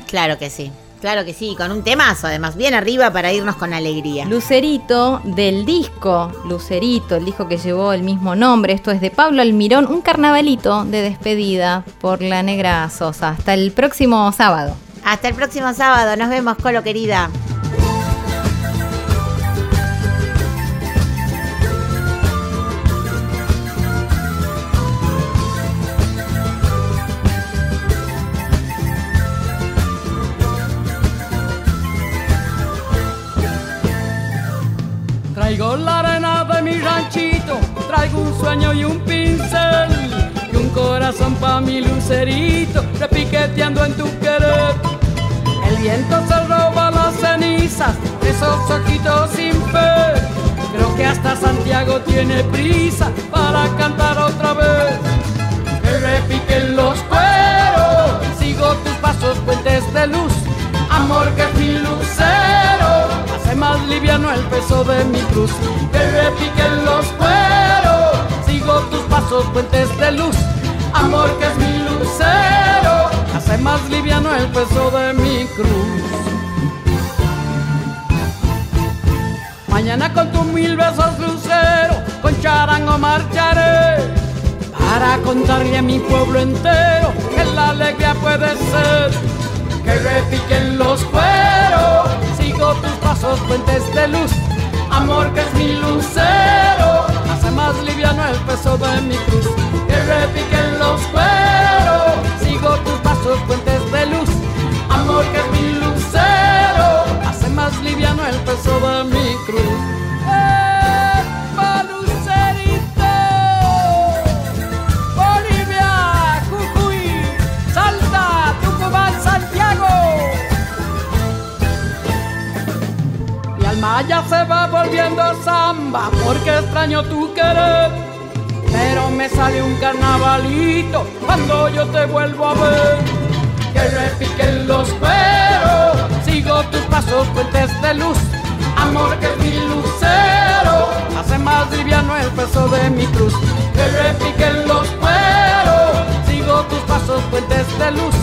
Claro que sí. Claro que sí, con un temazo además, bien arriba para irnos con alegría. Lucerito del disco Lucerito, el disco que llevó el mismo nombre. Esto es de Pablo Almirón, un carnavalito de despedida por la Negra Sosa. Hasta el próximo sábado. Hasta el próximo sábado, nos vemos, Colo querida. Traigo la arena de mi ranchito, traigo un sueño y un un corazón pa' mi lucerito, repiqueteando en tu querer. El viento se roba las cenizas, de esos ojitos sin fe. Creo que hasta Santiago tiene prisa para cantar otra vez. Que repiquen los cueros, sigo tus pasos, puentes de luz. Amor que es lucero, hace más liviano el peso de mi cruz. Que repiquen los cueros, sigo tus pasos, puentes de luz. Amor que es mi lucero, hace más liviano el peso de mi cruz. Mañana con tus mil besos lucero, con charango marcharé. Para contarle a mi pueblo entero que la alegría puede ser. Que repiquen los cueros, sigo tus pasos, puentes de luz. Amor que es mi lucero, más liviano el peso de mi cruz. Que repiquen los cueros, sigo tus pasos, puentes de luz. Amor que es mi lucero, hace más liviano el peso de mi cruz. Mi alma ya se va volviendo samba porque extraño tu querer. Pero me sale un carnavalito cuando yo te vuelvo a ver. Que repiquen los cueros, sigo tus pasos, puentes de luz. Amor que es mi lucero, hace más liviano el peso de mi cruz. Que repiquen los cueros, sigo tus pasos, puentes de luz.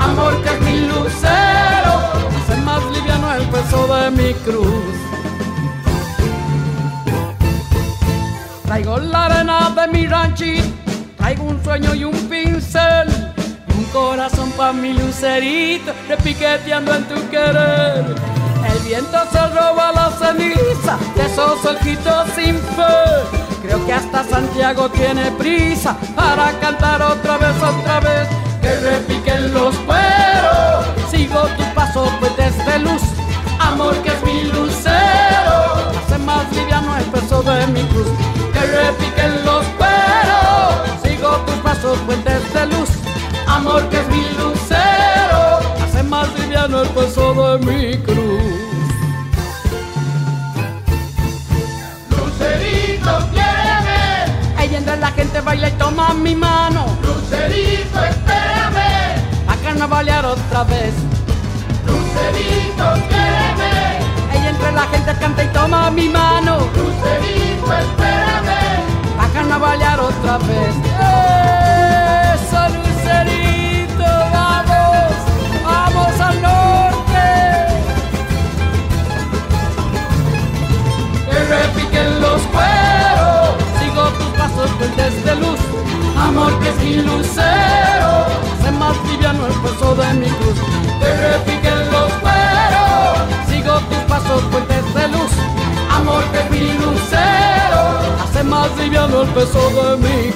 Amor que es mi lucero, hace más liviano el peso de mi cruz. Traigo la arena de mi ranchito, traigo un sueño y un pincel, y un corazón pa' mi lucerito, repiqueteando en tu querer. El viento se roba la ceniza de esos ojitos sin fe. Creo que hasta Santiago tiene prisa para cantar otra vez, otra vez. Que repiquen los cueros, sigo tus pasos, puentes de luz. Amor que es mi lucero, hace más liviano el peso de mi cruz. Pasos, puentes de luz. Amor que es mi lucero, hace más liviano el peso de mi cruz. Lucerito, quiéreme. Ahí entre la gente baila y toma mi mano. Lucerito, espérame. A carnavalear otra vez. Lucerito, quiéreme. Ahí entre la gente canta y toma mi mano. Lucerito, espérame. A carnavalear otra vez. Mi lucero. Hace más liviano el peso de mi cruz. Que repiquen los cueros. Sigo tus pasos puentes de luz, amor que es mi lucero. Hace más liviano el peso de mi